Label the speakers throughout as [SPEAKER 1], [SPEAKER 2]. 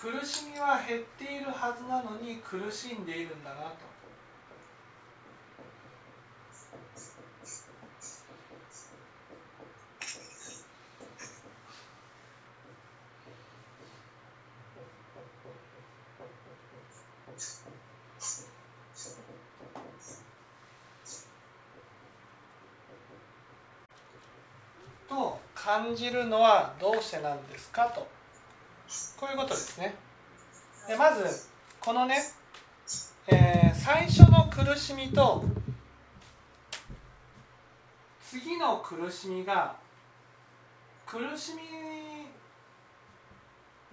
[SPEAKER 1] 苦しみは減っているはずなのに苦しんでいるんだなと。と感じるのはどうしてなんですかとこういうことですね。でまずこのね、えー、最初の苦しみと次の苦しみが苦しみ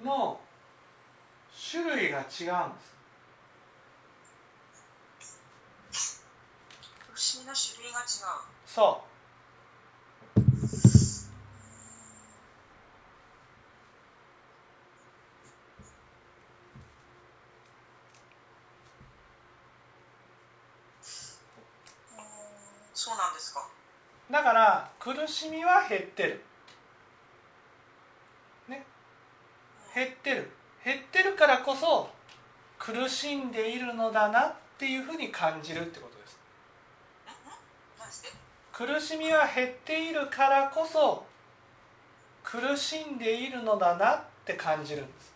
[SPEAKER 1] の種類が違うんです。
[SPEAKER 2] 苦しみの種類が違う。
[SPEAKER 1] そう。
[SPEAKER 2] そうなんですか
[SPEAKER 1] だから苦しみは減ってる。ね。減ってる。減ってるからこそ苦しんでいるのだなっていうふうに感じるってことです。苦しみは減っているからこそ苦しんでいるのだなって感じるんです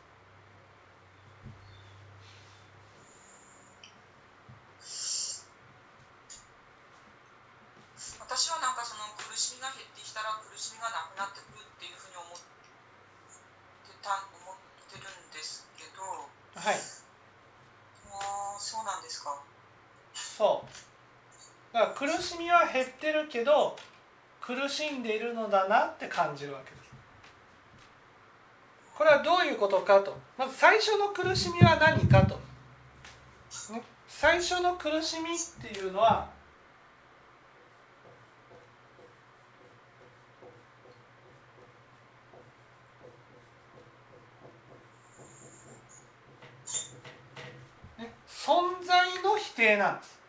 [SPEAKER 1] はい
[SPEAKER 2] あそうなんですか
[SPEAKER 1] そうだから苦しみは減ってるけど苦しんでいるのだなって感じるわけです。これはどういうことかと。まず最初の苦しみは何かと、ね、最初の苦しみっていうのは存在の否定なんです。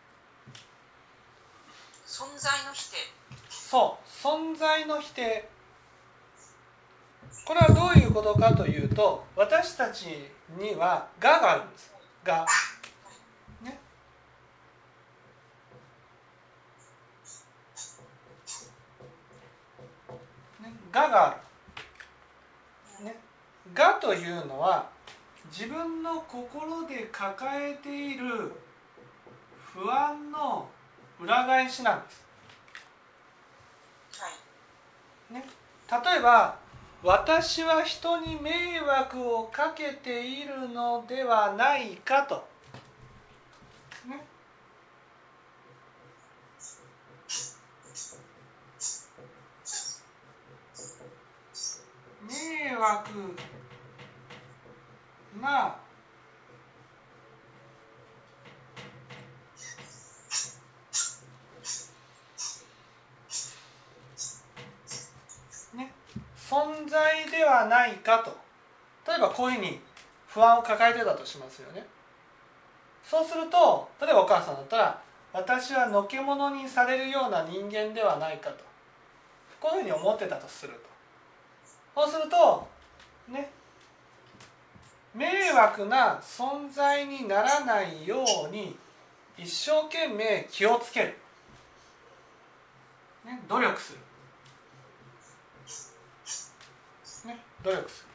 [SPEAKER 2] 存在の否定。
[SPEAKER 1] そう存在の否定。これはどういうことかというと私たちには「が」があるんです「が」ね。ね「が」がある、ね「が」というのは自分の心で抱えている不安の裏返しなんです。ね、例えば私は人に迷惑をかけているのではないかと。ね、迷惑。まあ存在ではないかと。例えばこういうふうに不安を抱えてたとしますよね。そうすると例えばお母さんだったら私はのけ者にされるような人間ではないかとこういうふうに思ってたとすると。そうするとね迷惑な存在にならないように一生懸命気をつける、ね、努力する、ね、努力す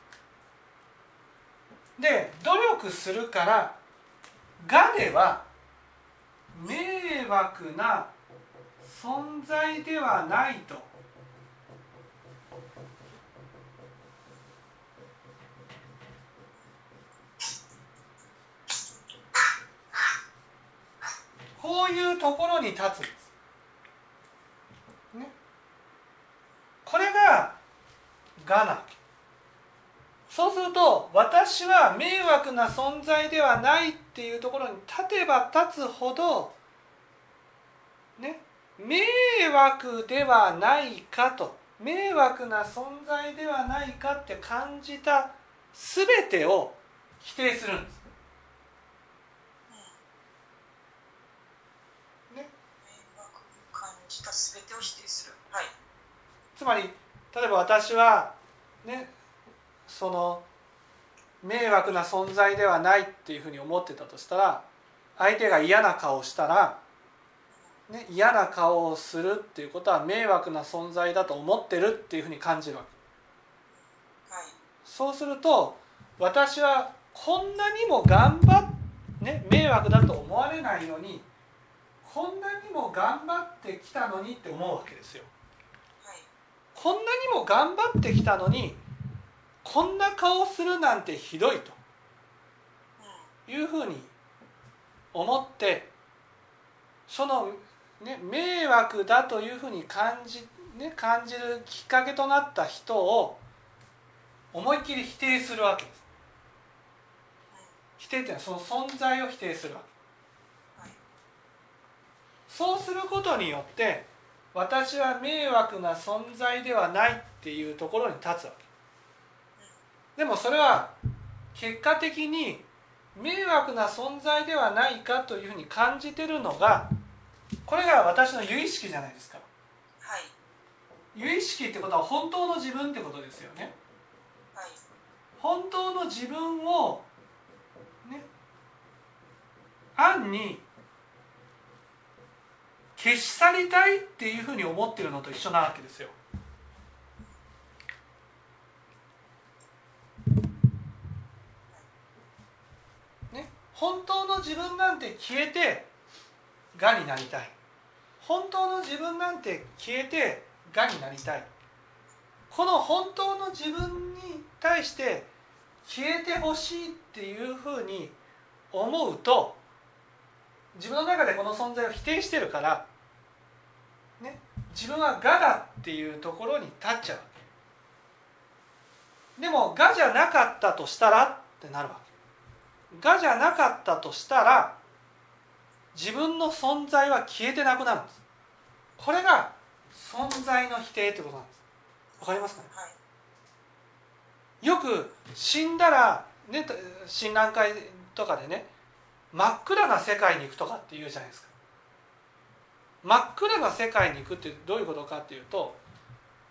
[SPEAKER 1] る。で努力するからがでは迷惑な存在ではないと。こういうところに立つ。んです。ね、これが我なわけそうすると私は迷惑な存在ではないっていうところに立てば立つほどね迷惑ではないかと迷惑な存在ではないかって感じた全てを否定するんです。
[SPEAKER 2] た全てを否定する、はい、
[SPEAKER 1] つまり例えば私はねその迷惑な存在ではないっていうふうに思ってたとしたら相手が嫌な顔をしたら、ね、嫌な顔をするっていうことは迷惑な存在だと思ってるっていうふうに感じるわけ。
[SPEAKER 2] はい。
[SPEAKER 1] そうすると私はこんなにも頑張っね迷惑だと思われないのにこんなにも頑張ってきたのにって思うわけですよ。
[SPEAKER 2] はい。
[SPEAKER 1] こんなにも頑張ってきたのにこんな顔するなんてひどいというふうに思ってその、ね、迷惑だというふうに感じ,、ね、感じるきっかけとなった人を思いっきり否定するわけです。否定っていうのはその存在を否定するわけ。そうすることによって私は迷惑な存在ではないっていうところに立つわけ。でもそれは結果的に迷惑な存在ではないかというふうに感じてるのがこれが私の由意識じゃないですか。
[SPEAKER 2] はい。
[SPEAKER 1] 由意識ってことは本当の自分ってことですよね。
[SPEAKER 2] はい。
[SPEAKER 1] 本当の自分をね暗に消し去りたいっていうふうに思ってるのと一緒なわけですよね本当の自分なんて消えてがになりたい。本当の自分なんて消えてがになりたい。この本当の自分に対して消えてほしいっていうふうに思うと自分の中でこの存在を否定してるから、ね、自分は我だっていうところに立っちゃうわけ。でも我じゃなかったとしたらってなるわけ。我じゃなかったとしたら自分の存在は消えてなくなるんです。これが存在の否定ってことなんです。わかりますかね？
[SPEAKER 2] はい。
[SPEAKER 1] よく死んだら、ね、診断会とかでね真っ暗な世界に行くとかって言うじゃないですか。真っ暗な世界に行くってどういうことかっていうと、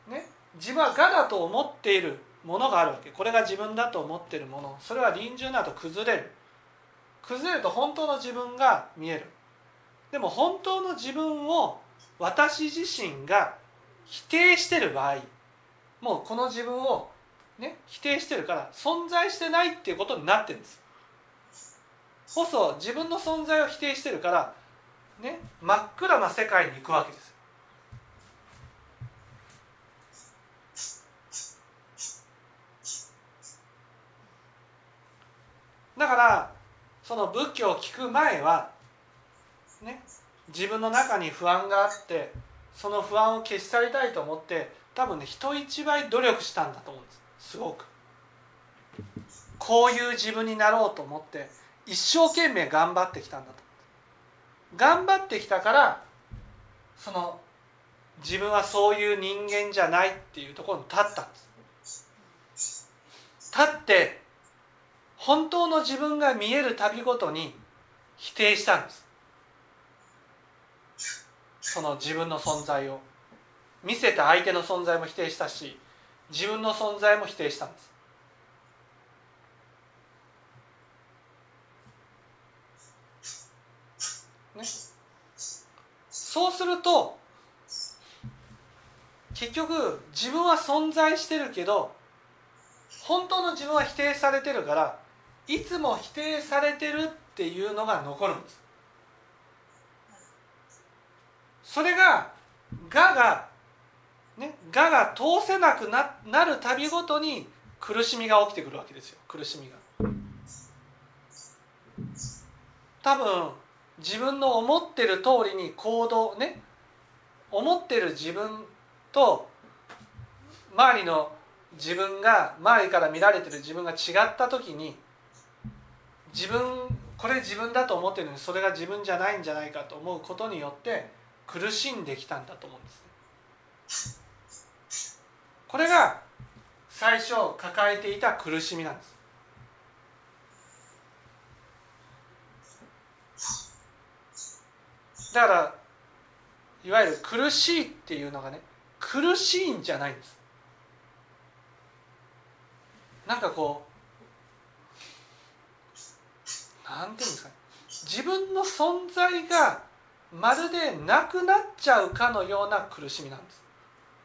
[SPEAKER 1] ね、自分は我だと思っているものがあるわけ。これが自分だと思ってるもの。それは臨終など崩れる。崩れると本当の自分が見える。でも本当の自分を私自身が否定してる場合もうこの自分をね、否定してるから存在してないっていうことになってるんです。こそ自分の存在を否定してるから、ね、真っ暗な世界に行くわけです。だからその仏教を聞く前は、ね、自分の中に不安があってその不安を消し去りたいと思って多分ね人一倍努力したんだと思うんです。すごく。こういう自分になろうと思って一生懸命頑張ってきたんだと。頑張ってきたからその自分はそういう人間じゃないっていうところに立ったんです。立って本当の自分が見えるたびごとに否定したんです。その自分の存在を。見せた相手の存在も否定したし自分の存在も否定したんです。ね。そうすると結局自分は存在してるけど本当の自分は否定されてるからいつも否定されてるっていうのが残るんです。それが「が」がね「が」が通せなくななるたびごとに苦しみが起きてくるわけですよ。苦しみが。多分自分の思ってる通りに行動ね思ってる自分と周りの自分が周りから見られてる自分が違った時に自分これ自分だと思ってるのにそれが自分じゃないんじゃないかと思うことによって苦しんできたんだと思うんですこれが最初抱えていた苦しみなんです。だからいわゆる苦しいっていうのがね苦しいんじゃないんです。なんかこうなんていうんですか。ね自分の存在がまるでなくなっちゃうかのような苦しみなんで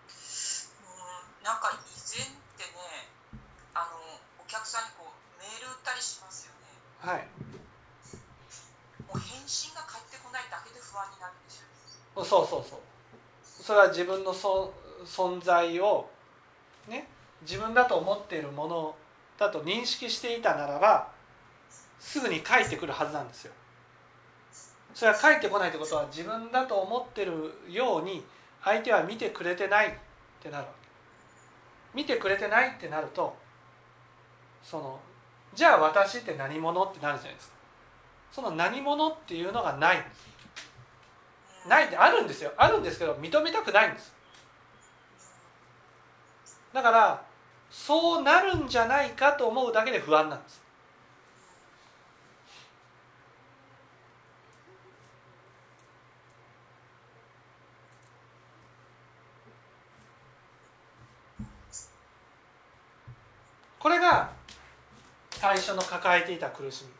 [SPEAKER 1] す。
[SPEAKER 2] うんなんか以前ってねあのお客さんにこうメール打ったりしますよね。
[SPEAKER 1] はい。
[SPEAKER 2] もう返信が返ってこないだけで不安になるんですよ
[SPEAKER 1] そうそうそう。それは自分のそ存在をね自分だと思っているものだと認識していたならばすぐに返ってくるはずなんですよ。それは返ってこないってことは自分だと思ってるように相手は見てくれてないってなる。見てくれてないってなるとそのじゃあ私って何者ってなるじゃないですか。その何者っていうのがないないってあるんですよ。あるんですけど認めたくないんです。だからそうなるんじゃないかと思うだけで不安なんです。これが最初の抱えていた苦しみ。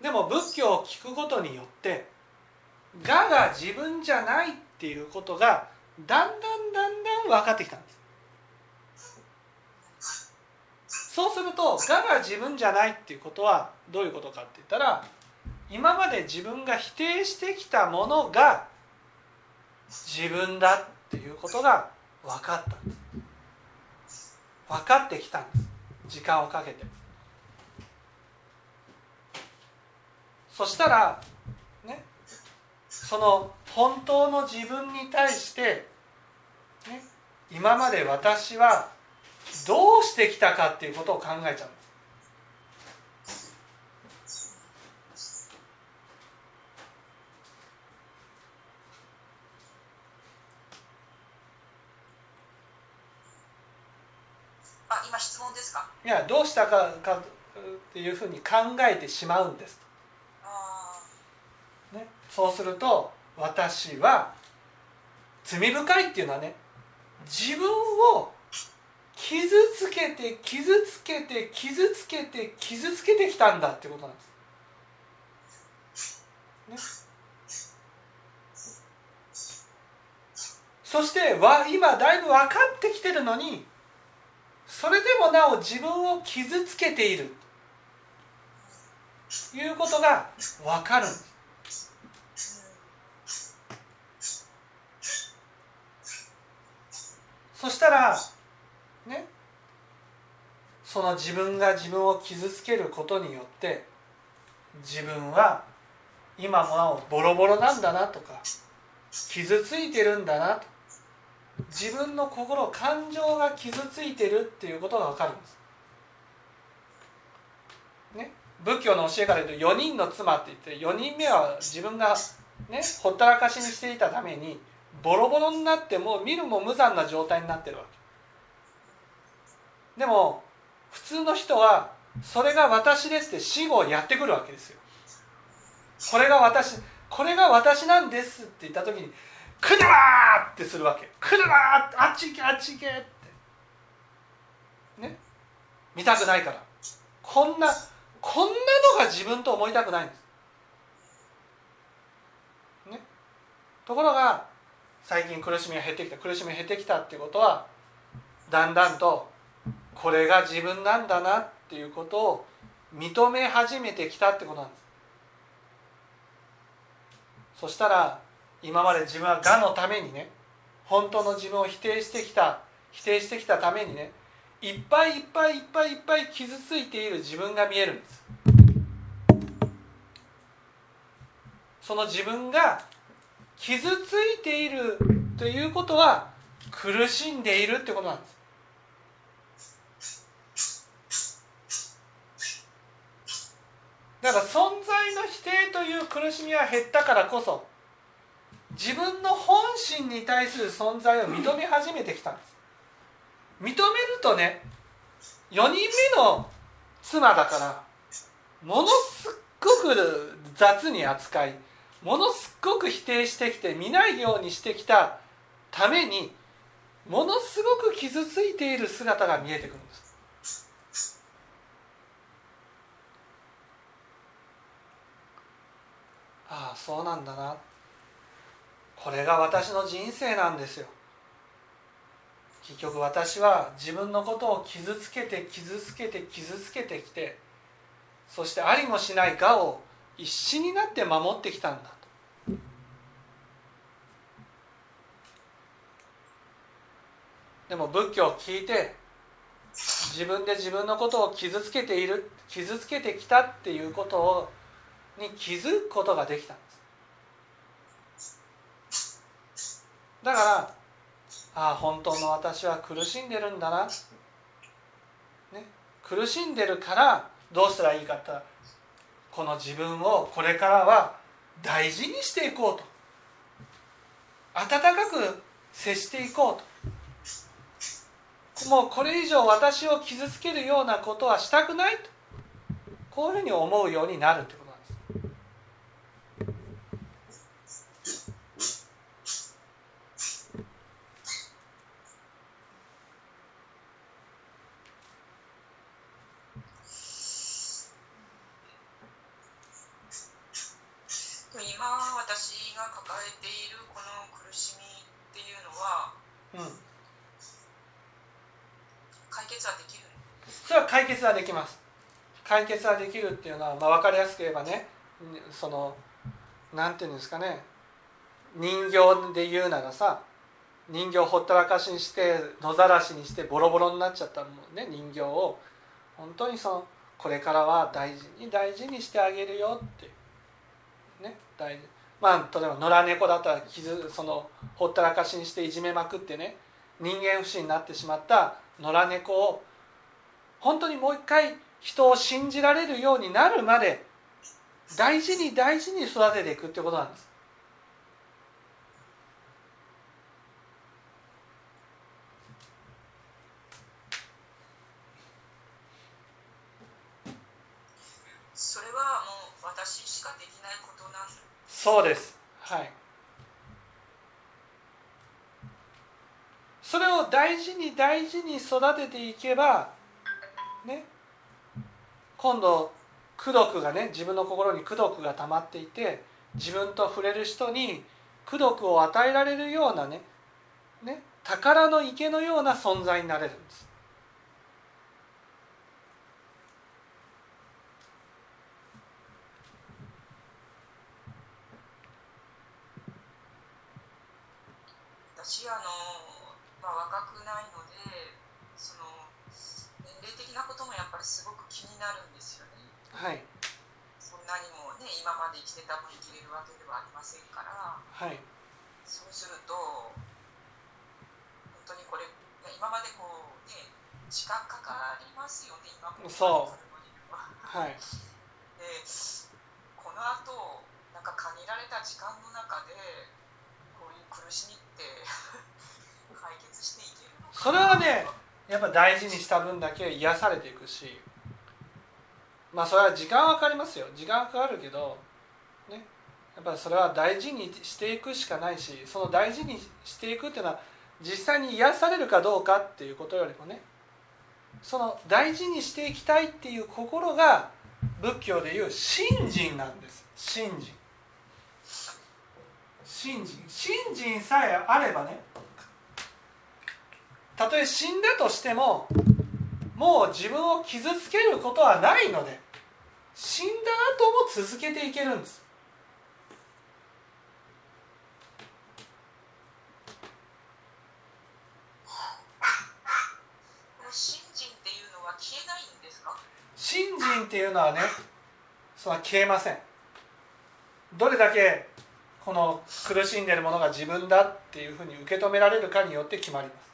[SPEAKER 1] でも仏教を聞くことによって我が自分じゃないっていうことがだんだんだんだん分かってきたんです。そうすると我が自分じゃないっていうことはどういうことかって言ったら今まで自分が否定してきたものが自分だっていうことが分かった。んです分かってきたんです。時間をかけて。そしたらねその本当の自分に対して、ね、今まで私はどうしてきたかっていうことを考えちゃうんです
[SPEAKER 2] 今質問ですか？
[SPEAKER 1] いやどうしたかかっていうふうに考えてしまうんです
[SPEAKER 2] あ
[SPEAKER 1] ね、そうすると私は罪深いっていうのはね自分を傷つけて傷つけて傷つけて傷つけてきたんだっていうことなんです。ね、そしてわ今だいぶ分かってきてるのにそれでもなお自分を傷つけているいうことが分かる。そしたらねその自分が自分を傷つけることによって自分は今もなおボロボロなんだなとか傷ついてるんだなと自分の心感情が傷ついてるっていうことが分かるんです。ね、仏教の教えから言うと4人の妻って言って4人目は自分が、ね、ほったらかしにしていたためにボロボロになってもう見るも無残な状態になってるわけ。でも普通の人はそれが私ですって死後やってくるわけですよ。これが私これが私なんですって言った時に「来るな!」ってするわけ「来るなあっち行けあっち行け!」って。ね？見たくないから。こんなこんなのが自分と思いたくないんです。ね？ところが最近苦しみが減ってきた。苦しみが減ってきたっていうことはだんだんとこれが自分なんだなっていうことを認め始めてきたってことなんです。そしたら今まで自分は我のためにね本当の自分を否定してきた否定してきたためにねいっぱいいっぱいいっぱいいっぱい傷ついている自分が見えるんです。その自分が傷ついているということは苦しんでいるってことなんです。だから存在の否定という苦しみは減ったからこそ自分の本心に対する存在を認め始めてきたんです。認めるとね4人目の妻だからものすっごく雑に扱いものすっごく否定してきて見ないようにしてきたためにものすごく傷ついている姿が見えてくるんです。ああそうなんだな。これが私の人生なんですよ。結局私は自分のことを傷つけて傷つけて傷つけてきてそしてありもしない我を一心になって守ってきたんだと。でも仏教を聞いて自分で自分のことを傷つけている傷つけてきたっていうことをに気づくことができた。んですだからああ本当の私は苦しんでるんだな、ね、苦しんでるからどうしたらいいかってこの自分をこれからは大事にしていこうと。温かく接していこうと。もうこれ以上私を傷つけるようなことはしたくないと。こういうふうに思うようになるということなんです
[SPEAKER 2] 今私が抱えているこの苦しみっていうのは
[SPEAKER 1] うん
[SPEAKER 2] 解決はできる
[SPEAKER 1] それは解決はできます解決はできるっていうのは、まあ、分かりやすく言えばねそのなんていうんですかね人形で言うならさ人形ほったらかしにして野ざらしにしてボロボロになっちゃったもんね人形を。本当にそのこれからは大事に大事にしてあげるよって。ね大事。まあ例えば野良猫だったら傷そのほったらかしにしていじめまくってね人間不信になってしまった野良猫を本当にもう一回人を信じられるようになるまで大事に大事に育てていくってことなんです。
[SPEAKER 2] それはもう私しかできないことなんだ。
[SPEAKER 1] そうです。はい。それを大事に大事に育てていけばね今度功徳がね自分の心に功徳が溜まっていて自分と触れる人に功徳を与えられるようなねね宝の池のような存在になれるんです。
[SPEAKER 2] 私あの、まあ、若くないのでその年齢的なこともやっぱりすごく気になるんですよね。
[SPEAKER 1] はい。
[SPEAKER 2] そんなにもね今まで生きてた分生きれるわけではありませんから。
[SPEAKER 1] はい。
[SPEAKER 2] そうすると本当にこれね今までこうね時間かかりますよね今こ
[SPEAKER 1] そう。
[SPEAKER 2] は。
[SPEAKER 1] はい。
[SPEAKER 2] でこの後なんか限られた時間の中でこういう苦しみって 解決していけるのかな
[SPEAKER 1] それはねやっぱ大事にした分だけ癒されていくしまあそれは時間はかかりますよ。時間はかかるけどね。やっぱそれは大事にしていくしかないしその大事にしていくっていうのは実際に癒されるかどうかっていうことよりもねその大事にしていきたいっていう心が仏教でいう信心なんです。信心。信心。信心さえあればねたとえ死んだとしてももう自分を傷つけることはないので死んだ後も続けていけるんです。
[SPEAKER 2] 信心っていうのは消えないんですか？
[SPEAKER 1] 信心っていうのはねそれは消えません。どれだけこの苦しんでるものが自分だっていうふうに受け止められるかによって決まります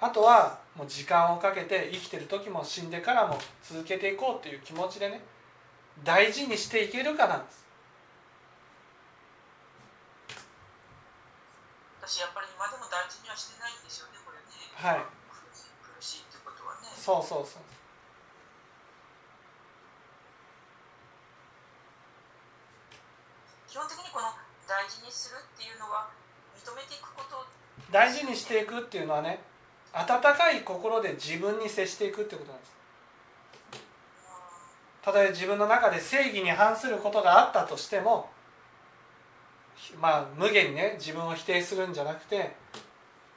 [SPEAKER 1] あとはもう時間をかけて生きてる時も死んでからも続けていこうっていう気持ちでね大事にしていけるかなんです。
[SPEAKER 2] 私やっぱり今でも大事にはしてないんですよねこれね。
[SPEAKER 1] はい。
[SPEAKER 2] 苦しい苦しいってことはね。
[SPEAKER 1] そうそうそう。
[SPEAKER 2] 基本的にこの大事にするっていうのは認めていくこと。
[SPEAKER 1] 大事にしていくっていうのはね温かい心で自分に接していくってことなんです。たとえ自分の中で正義に反することがあったとしてもまあ無限にね自分を否定するんじゃなくて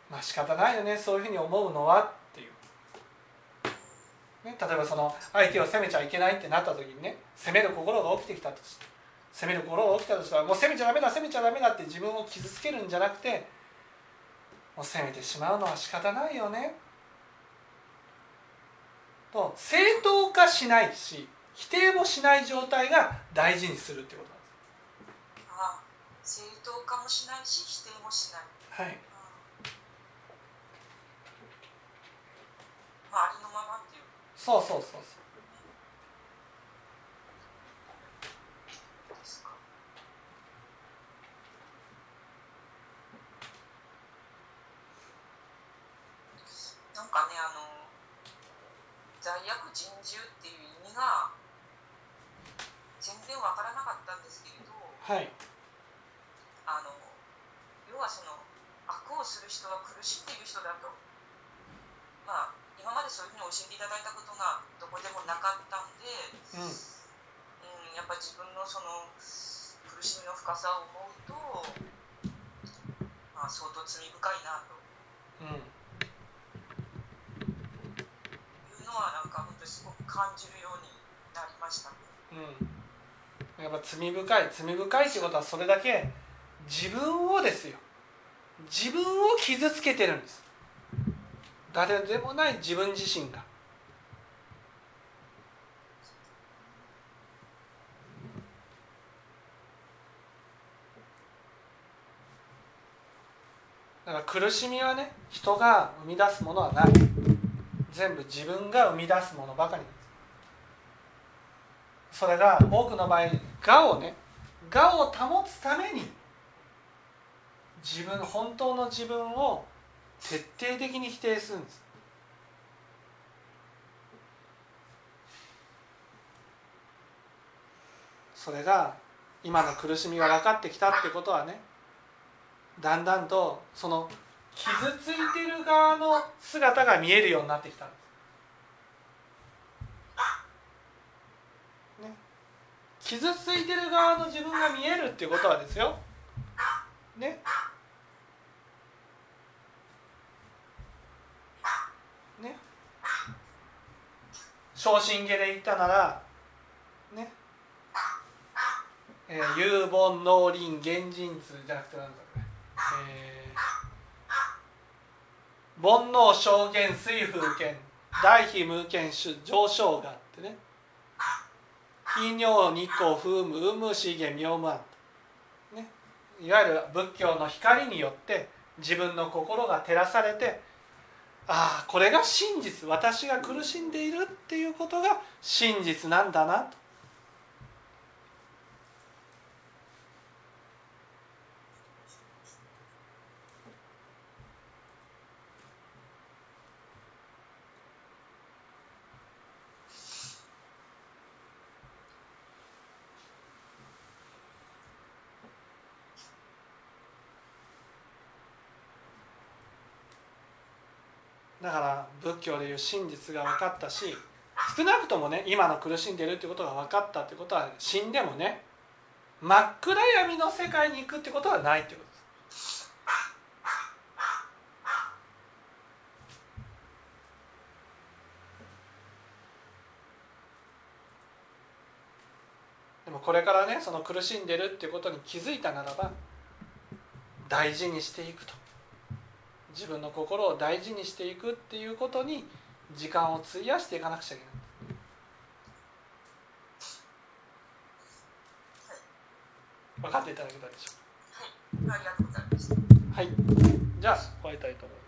[SPEAKER 1] まあ仕方ないよねそういうふうに思うのはっていう、ね、例えばその相手を責めちゃいけないってなった時にね責める心が起きてきたとして責める心が起きたとしたらもう責めちゃダメだ責めちゃダメだって自分を傷つけるんじゃなくてもう責めてしまうのは仕方ないよね。と正当化しないし否定もしない状態が大事にするってこと
[SPEAKER 2] あ正当化もしないし否定もしない、
[SPEAKER 1] なんです。はい、
[SPEAKER 2] うん。まあ、ありのままっていう。
[SPEAKER 1] そうそうそうそう
[SPEAKER 2] ですかなんかねあの罪悪人獣っていう意味が全然わからなかったんですけれど
[SPEAKER 1] はい
[SPEAKER 2] あの要はその悪をする人は苦しんでいる人だとまあ今までそういうふうに教えていただいたことがどこでもなかったんで、
[SPEAKER 1] うん
[SPEAKER 2] うん、やっぱ自分のその苦しみの深さを思うと、まあ、相当罪深いなと。
[SPEAKER 1] うん。
[SPEAKER 2] いうのはなんか本当にすごく感じるようになりました。
[SPEAKER 1] うん、やっぱ罪深い。罪深いってことはそれだけ自分をですよ。自分を傷つけてるんです。誰でもない自分自身がだから苦しみはね人が生み出すものはない。全部自分が生み出すものばかりです。それが多くの場合我をね我を保つために自分本当の自分を徹底的に否定するんです。それが今の苦しみが分かってきたってことはねだんだんとその傷ついてる側の姿が見えるようになってきたんです。ね、傷ついてる側の自分が見えるっていうことはですよ。ね。ね。昇進下で言ったならね。えー、有本農林原人図じゃなくて何だ。えー、煩悩証言水風剣大非無権種上昇がってね。非尿日光風無有無資源妙無安ね。いわゆる仏教の光によって自分の心が照らされてああこれが真実私が苦しんでいるっていうことが真実なんだなと。だから仏教でいう真実が分かったし少なくともね今の苦しんでるってことが分かったってことは死んでもね真っ暗闇の世界に行くってことはないってことです。でもこれからねその苦しんでるってことに気づいたならば大事にしていくと自分の心を大事にしていくっていうことに時間を費やしていかなくちゃいけない。分かっていただけたでしょ
[SPEAKER 2] はい、ありがとうございました。
[SPEAKER 1] うかはい。じゃあ終わりたいと思います